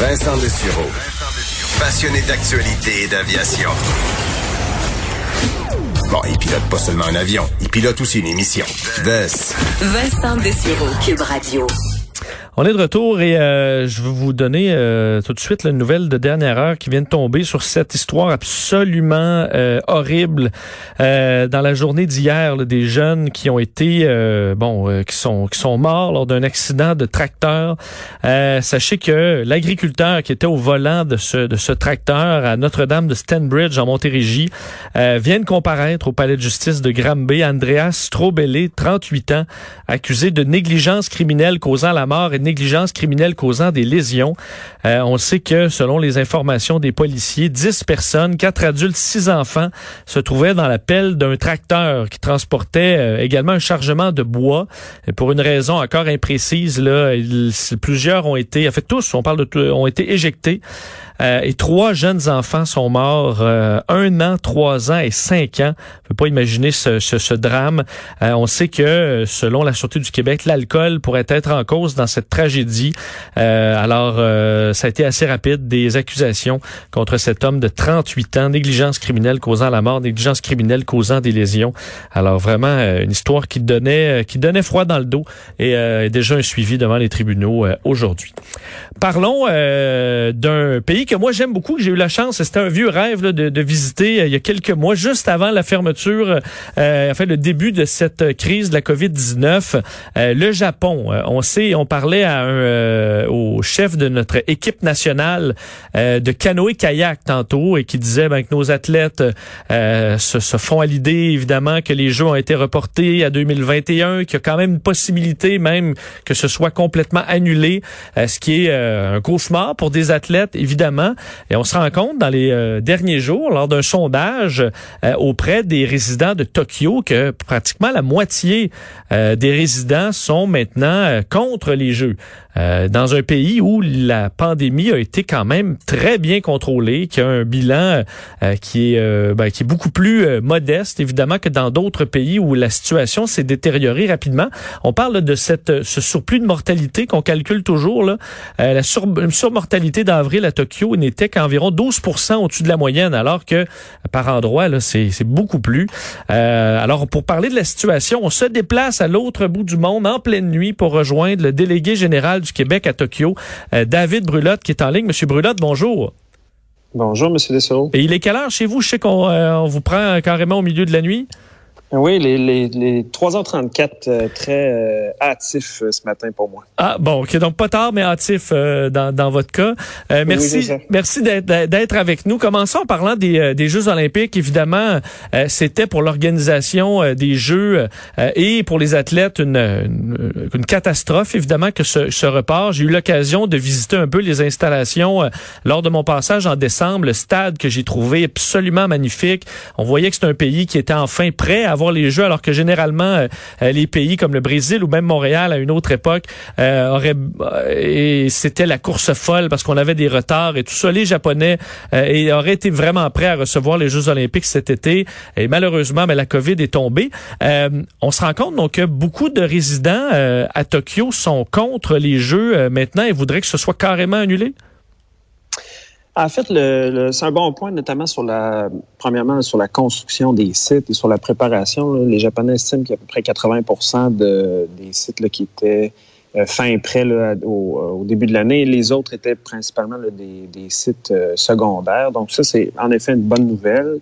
Vincent Dessureau. Passionné d'actualité et d'aviation. Bon, il pilote pas seulement un avion, il pilote aussi une émission. Vincent Dessureau, Cube Radio. On est de retour et euh, je vais vous donner euh, tout de suite la nouvelle de dernière heure qui vient de tomber sur cette histoire absolument euh, horrible dans la journée d'hier des jeunes qui ont été bon qui sont qui sont morts lors d'un accident de tracteur. sachez que l'agriculteur qui était au volant de ce de ce tracteur à Notre-Dame de Stanbridge en Montérégie vient de comparaître au palais de justice de Granby. Andreas Strobelé, 38 ans, accusé de négligence criminelle causant la mort et négligence criminelle causant des lésions. Euh, on sait que, selon les informations des policiers, 10 personnes, 4 adultes, 6 enfants, se trouvaient dans la pelle d'un tracteur qui transportait euh, également un chargement de bois. Et pour une raison encore imprécise, là, plusieurs ont été, en fait tous, on parle de, ont été éjectés. Euh, et trois jeunes enfants sont morts, euh, un an, trois ans et cinq ans. On peut pas imaginer ce, ce, ce drame. Euh, on sait que, selon la Sûreté du Québec, l'alcool pourrait être en cause dans cette tragédie. alors, ça a été assez rapide, des accusations contre cet homme de 38 ans, négligence criminelle causant la mort, négligence criminelle causant des lésions. Alors, vraiment, une histoire qui donnait, qui donnait froid dans le dos et déjà un suivi devant les tribunaux aujourd'hui. Parlons d'un pays que moi j'aime beaucoup, que j'ai eu la chance, c'était un vieux rêve de, de, visiter euh, il y a quelques mois, juste avant la fermeture, euh, enfin le début de cette crise de la COVID-19, euh, le Japon. Euh, on sait, on parlait à un, au chef de notre équipe nationale de canoë-kayak tantôt et qui disait ben, que nos athlètes se, se, font à l'idée évidemment que les Jeux ont été reportés à 2021, qu'il y a quand même une possibilité même que ce soit complètement annulé, ce qui est un cauchemar pour des athlètes évidemment et on se rend compte dans les euh, derniers jours, lors d'un sondage euh, auprès des résidents de Tokyo, que pratiquement la moitié euh, des résidents sont maintenant contre les Jeux. Dans un pays où la pandémie a été quand même très bien contrôlée, qui a un bilan qui est ben, qui est beaucoup plus modeste évidemment que dans d'autres pays où la situation s'est détériorée rapidement. On parle de cette ce surplus de mortalité qu'on calcule toujours là, la sur, surmortalité d'avril à Tokyo n'était qu'environ 12% au-dessus de la moyenne, alors que par endroit, là, c'est, beaucoup plus. Euh, alors, pour parler de la situation, on se déplace à l'autre bout du monde en pleine nuit pour rejoindre le délégué général du Québec à Tokyo, euh, David Brulotte, qui est en ligne. Monsieur Brulotte, bonjour. Bonjour, Monsieur Dessereau. Et il est quelle heure chez vous? Je sais qu'on euh, vous prend carrément au milieu de la nuit. Oui, les, les, les 3h34, euh, très euh, hâtifs euh, ce matin pour moi. Ah bon, ok, donc pas tard, mais hâtif dans, dans votre cas. merci merci d'être avec nous. Commençons en parlant des, des Jeux olympiques. Évidemment, c'était pour l'organisation des Jeux et pour les athlètes une, une, catastrophe, évidemment, que ce, ce report. J'ai eu l'occasion de visiter un peu les installations lors de mon passage en décembre, le stade que j'ai trouvé absolument magnifique. On voyait que c'est un pays qui était enfin prêt à les Jeux, alors que généralement, euh, euh, les pays comme le Brésil ou même Montréal à une autre époque euh, auraient et c'était la course folle parce qu'on avait des retards et tout ça. Les Japonais et auraient été vraiment prêts à recevoir les Jeux olympiques cet été. Et malheureusement, mais ben, la COVID est tombée. on se rend compte donc que beaucoup de résidents à Tokyo sont contre les Jeux maintenant et voudraient que ce soit carrément annulé. En fait, le, c'est un bon point, notamment sur la, premièrement, sur la construction des sites et sur la préparation. Les Japonais estiment qu'il y a à peu près 80 de, des sites là, qui étaient fin prêts là, au, au, début de l'année. Les autres étaient principalement des, des, sites euh, secondaires. Donc ça, c'est en effet une bonne nouvelle.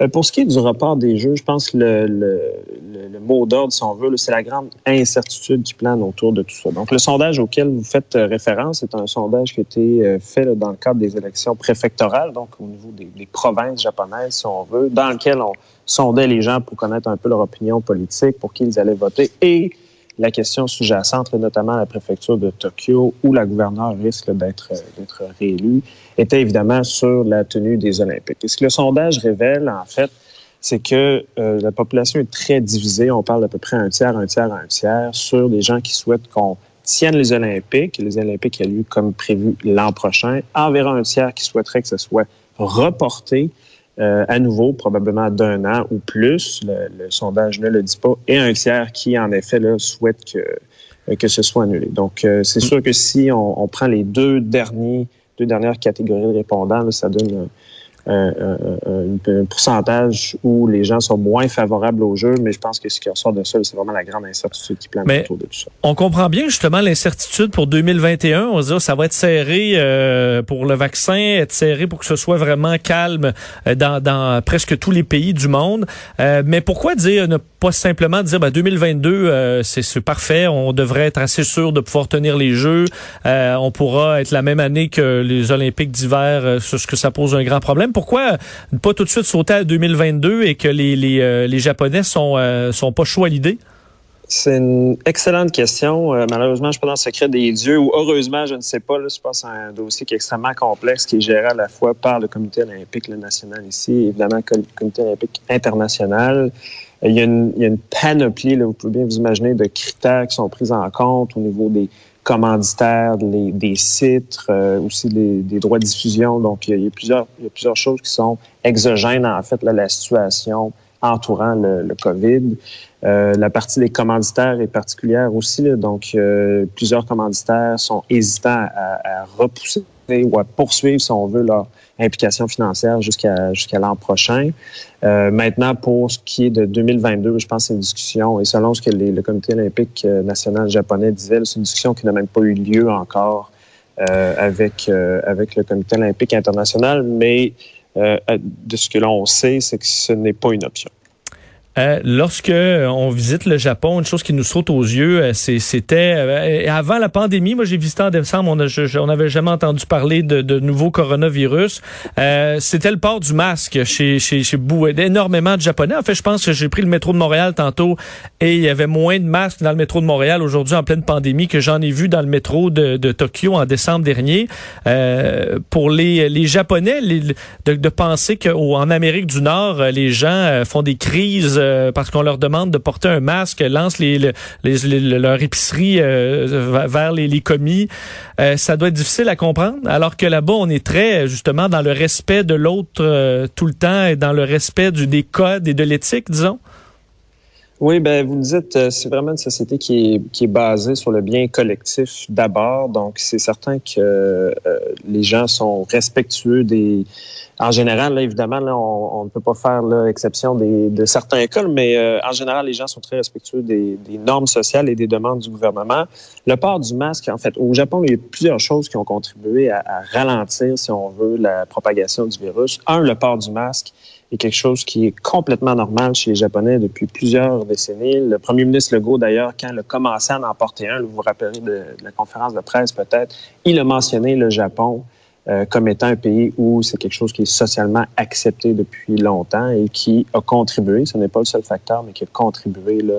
Euh, pour ce qui est du report des jeux, je pense que le, le, le, mot d'ordre, si on veut, c'est la grande incertitude qui plane autour de tout ça. Donc, le sondage auquel vous faites euh, référence est un sondage qui a été euh, fait dans le cadre des élections préfectorales, donc au niveau des, des, provinces japonaises, si on veut, dans lequel on sondait les gens pour connaître un peu leur opinion politique, pour qui ils allaient voter, et la question sous-jacente, notamment la préfecture de Tokyo, où la gouverneure risque d'être d'être réélue, était évidemment sur la tenue des Olympiques. Et ce que le sondage révèle, en fait, c'est que euh, la population est très divisée. On parle d'à peu près un tiers, un tiers, un tiers sur des gens qui souhaitent qu'on tienne les Olympiques, les Olympiques aient lieu comme prévu l'an prochain, environ un tiers qui souhaiterait que ce soit reporté euh, à nouveau, probablement d'un an ou plus. Le, sondage ne le dit pas. Et un tiers qui, en effet, là, souhaite que, que ce soit annulé. Donc, euh, c'est sûr que si on, on, prend les deux derniers deux dernières catégories de répondants, ça donne un, pourcentage où les gens sont moins favorables au jeu, mais je pense que ce qui ressort de ça, c'est vraiment la grande incertitude qui plane autour de tout ça. On comprend bien justement l'incertitude pour 2021. On se dit, ça va être serré euh, pour le vaccin, être serré pour que ce soit vraiment calme euh, dans, dans presque tous les pays du monde. Euh, mais pourquoi dire ne pas simplement dire ben, 2022 c'est parfait, on devrait être assez sûr de pouvoir tenir les jeux, on pourra être la même année que les Olympiques d'hiver, ce que ça pose un grand problème pourquoi ne pas tout de suite sauter à 2022 et que les, les, euh, les Japonais sont, euh, sont pas chauds à l'idée? C'est une excellente question. Euh, malheureusement, je suis pas dans le secret des dieux, ou heureusement, je ne sais pas. Là, je pense à un dossier qui est extrêmement complexe, qui est géré à la fois par le Comité olympique national ici, et évidemment le Comité olympique international. Il y a une, il y a une panoplie, là, vous pouvez bien vous imaginer, de critères qui sont pris en compte au niveau des, commanditaires, des sites, euh, aussi des droits de diffusion. Donc, il y, a, plusieurs, il y a plusieurs choses qui sont exogènes, en fait, là, la situation entourant le, le COVID. Euh, la partie des commanditaires est particulière aussi. Là, donc, euh, plusieurs commanditaires sont hésitants à, à repousser ou à poursuivre, si on veut, leur implication financière jusqu'à jusqu'à l'an prochain. Euh, maintenant, pour ce qui est de 2022, je pense que c'est une discussion, et selon ce que le Comité olympique euh, national japonais disait, c'est une discussion qui n'a même pas eu lieu encore euh, avec, euh, avec le Comité olympique international, mais de ce que l'on sait, c'est que ce n'est pas une option. Euh, lorsque on visite le Japon, une chose qui nous saute aux yeux, euh, c'était euh, avant la pandémie. Moi, j'ai visité en décembre. On n'avait jamais entendu parler de, nouveau coronavirus. c'était le port du masque chez chez chez énormément de Japonais. En fait, je pense que j'ai pris le métro de Montréal tantôt et il y avait moins de masques dans le métro de Montréal aujourd'hui en pleine pandémie que j'en ai vu dans le métro de, Tokyo en décembre dernier. pour les les Japonais, de penser qu'en Amérique du Nord, les gens font des crises euh, parce qu'on leur demande de porter un masque, lancent les, leur épicerie euh, vers les, commis. Euh, ça doit être difficile à comprendre, alors que là-bas, on est très justement dans le respect de l'autre tout le temps et dans le respect du, des codes et de l'éthique, disons. Oui, ben vous le dites, c'est vraiment une société qui est, qui est basée sur le bien collectif d'abord. Donc, c'est certain que les gens sont respectueux des, en général, là, évidemment, là, on, ne peut pas faire l'exception de certains écoles, mais euh, en général, les gens sont très respectueux des, normes sociales et des demandes du gouvernement. Le port du masque, en fait, au Japon, il y a plusieurs choses qui ont contribué à ralentir, si on veut, la propagation du virus. Un, le port du masque est quelque chose qui est complètement normal chez les Japonais depuis plusieurs décennies. Le premier ministre Legault, d'ailleurs, quand il a commencé à en porter un, vous vous rappellerez de la conférence de presse peut-être, il a mentionné le Japon euh, comme étant un pays où c'est quelque chose qui est socialement accepté depuis longtemps et qui a contribué, ce n'est pas le seul facteur, mais qui a contribué là,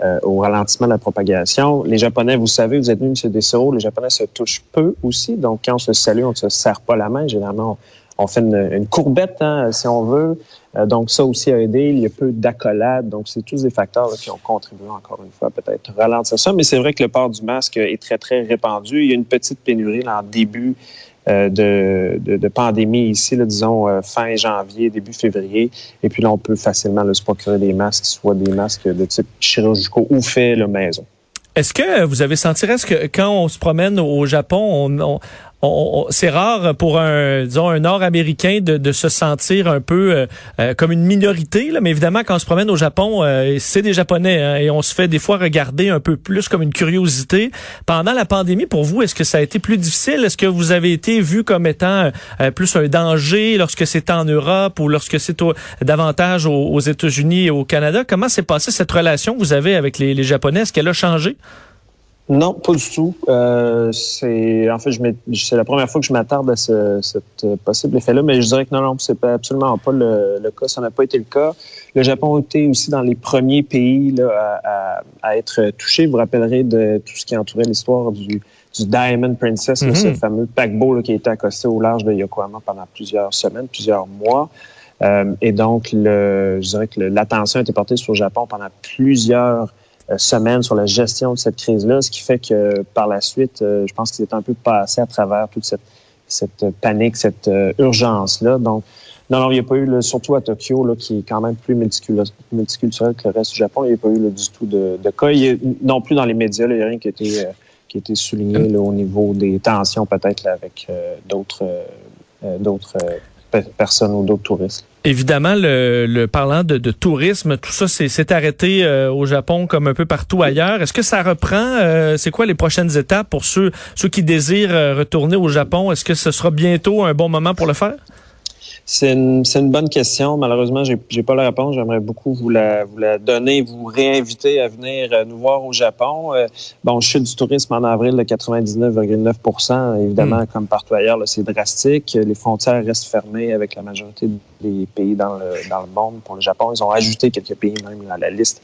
euh, au ralentissement de la propagation. Les Japonais, vous savez, vous êtes venus M. Dessau, les Japonais se touchent peu aussi, donc quand on se salue, on ne se serre pas la main. Généralement, on, fait une, courbette, hein, si on veut. Euh, donc ça aussi a aidé. Il y a peu d'accolades. Donc c'est tous des facteurs qui ont contribué encore une fois peut-être ralentir ça. Mais c'est vrai que le port du masque est très très répandu. Il y a une petite pénurie en début euh, de, pandémie ici, là, disons euh, fin janvier, début février. Et puis là, on peut facilement se procurer des masques, soit des masques de type chirurgicaux ou faits la maison. Est-ce que vous avez senti, est-ce que quand on se promène au Japon, on, c'est rare pour un disons un Nord-américain de, de, se sentir un peu euh, euh, comme une minorité là, mais évidemment quand on se promène au Japon, euh, c'est des Japonais hein, et on se fait des fois regarder un peu plus comme une curiosité. Pendant la pandémie, pour vous, est-ce que ça a été plus difficile? Est-ce que vous avez été vu comme étant plus un danger lorsque c'est en Europe ou lorsque c'est davantage aux, États-Unis et au Canada? Comment s'est passée cette relation que vous avez avec les, les Japonais? Est-ce qu'elle a changé? Non, pas du tout. Euh, c'est en fait, c'est la première fois que je m'attarde à ce cet euh, possible effet-là, mais je dirais que non, non, c'est absolument pas le, cas. Ça n'a pas été le cas. Le Japon a été aussi dans les premiers pays là, à, à, être touché. Vous vous rappellerez de tout ce qui entourait l'histoire du, du Diamond Princess, ce mm-hmm. fameux paquebot qui a été accosté au large de Yokohama pendant plusieurs semaines, plusieurs mois. Euh, et donc, le, je dirais que l'attention a été portée sur le Japon pendant plusieurs semaines sur la gestion de cette crise-là, ce qui fait que par la suite, euh, je pense qu'ils étaient un peu passés à travers toute cette, cette panique, cette euh, urgence-là. Donc, non, non, il n'y a pas eu, surtout à Tokyo, là, qui est quand même plus multiculturel que le reste du Japon, il n'y a pas eu du tout de, de cas. non plus dans les médias, il n'y a rien qui a été qui a été souligné au niveau des tensions peut-être avec d'autres d'autres personnes ou d'autres touristes. Évidemment, le, parlant de, tourisme, tout ça s'est arrêté euh, au Japon comme un peu partout ailleurs. Est-ce que ça reprend? Euh, c'est quoi les prochaines étapes pour ceux, ceux qui désirent euh, retourner au Japon? Est-ce que ce sera bientôt un bon moment pour le faire? C'est une, une, bonne question. Malheureusement, j'ai n'ai pas la réponse. J'aimerais beaucoup vous la, vous la donner, vous réinviter à venir euh, nous voir au Japon. Euh, bon, chute du tourisme en avril de 99,9% Évidemment, hmm. comme partout ailleurs, c'est drastique. Les frontières restent fermées avec la majorité des pays dans le, dans le monde. Pour le Japon, ils ont ajouté quelques pays même à la liste.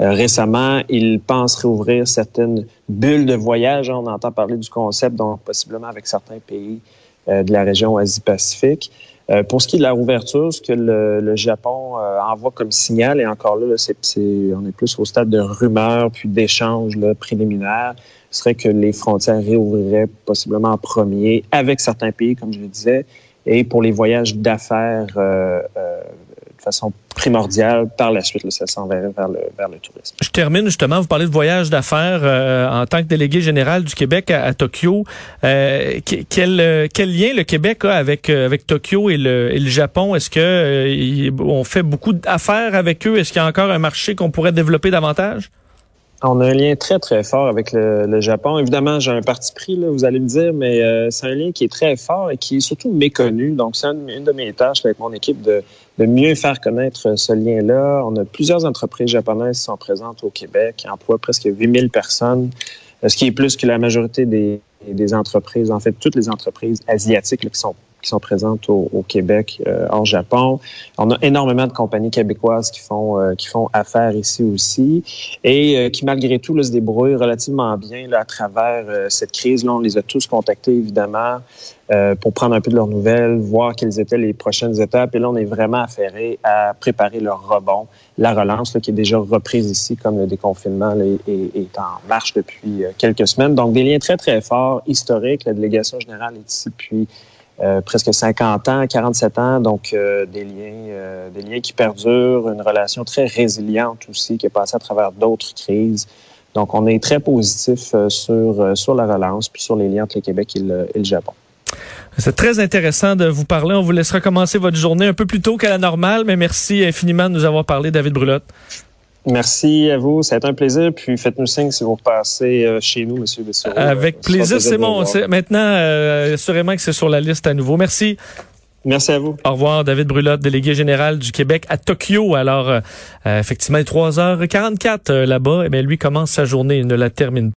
Euh, récemment, ils pensent réouvrir certaines bulles de voyage. On entend parler du concept, donc possiblement avec certains pays de la région Asie-Pacifique. Euh, pour ce qui est de la rouverture, ce que le, Japon euh, envoie comme signal, et encore là, c'est, on est plus au stade de rumeur puis d'échange préliminaire, serait que les frontières réouvriraient possiblement en premier avec certains pays, comme je le disais, et pour les voyages d'affaires euh, de façon primordiale. Par la suite, ça vers le, tourisme. Je termine justement, vous parlez de voyage d'affaires euh, en tant que délégué général du Québec à, Tokyo. Euh, quel, quel lien le Québec a avec, euh, avec Tokyo et le, et le Japon? Est-ce que on fait beaucoup d'affaires avec eux? Est-ce qu'il y a encore un marché qu'on pourrait développer davantage? On a un lien très, très fort avec le, Japon. Évidemment, j'ai un parti pris, là, vous allez me dire, mais euh, c'est un lien qui est très fort et qui est surtout méconnu. Donc, c'est une, de mes tâches avec mon équipe de, de mieux faire connaître ce lien-là. On a plusieurs entreprises japonaises qui sont présentes au Québec, qui emploient presque 8000 personnes, euh, ce qui est plus que la majorité des, des entreprises, en fait, toutes les entreprises asiatiques là, qui sont qui sont présentes au, Québec, euh, en Japon. On a énormément de compagnies québécoises qui font euh, qui font affaire ici aussi et euh, qui malgré tout là, se débrouillent relativement bien là, à travers cette crise. Là, on les a tous contactés évidemment pour prendre un peu de leurs nouvelles, voir quelles étaient les prochaines étapes. Et là, on est vraiment affairé à préparer leur rebond, la relance là, qui est déjà reprise ici, comme le déconfinement là, est, est, en marche depuis quelques semaines. Donc, des liens très, très forts, historiques. La délégation générale est ici depuis euh, presque 50 ans, 47 ans, donc euh, des liens, euh, des liens qui perdurent, une relation très résiliente aussi qui est passée à travers d'autres crises. Donc, on est très positif sur sur la relance puis sur les liens entre le Québec et le, et le Japon. C'est très intéressant de vous parler. On vous laissera commencer votre journée un peu plus tôt qu'à la normale, mais merci infiniment de nous avoir parlé, David Brulotte. Merci à vous. Ça a été un plaisir. Puis faites-nous signe si vous repassez euh, chez nous, Monsieur Bessereau. Avec plaisir, c'est bon. Maintenant, euh, assurément que c'est sur la liste à nouveau. Merci. Merci à vous. Au revoir, David Brulotte, délégué général du Québec à Tokyo. Alors, euh, effectivement, 3h44 là-bas. Mais lui commence sa journée, il ne la termine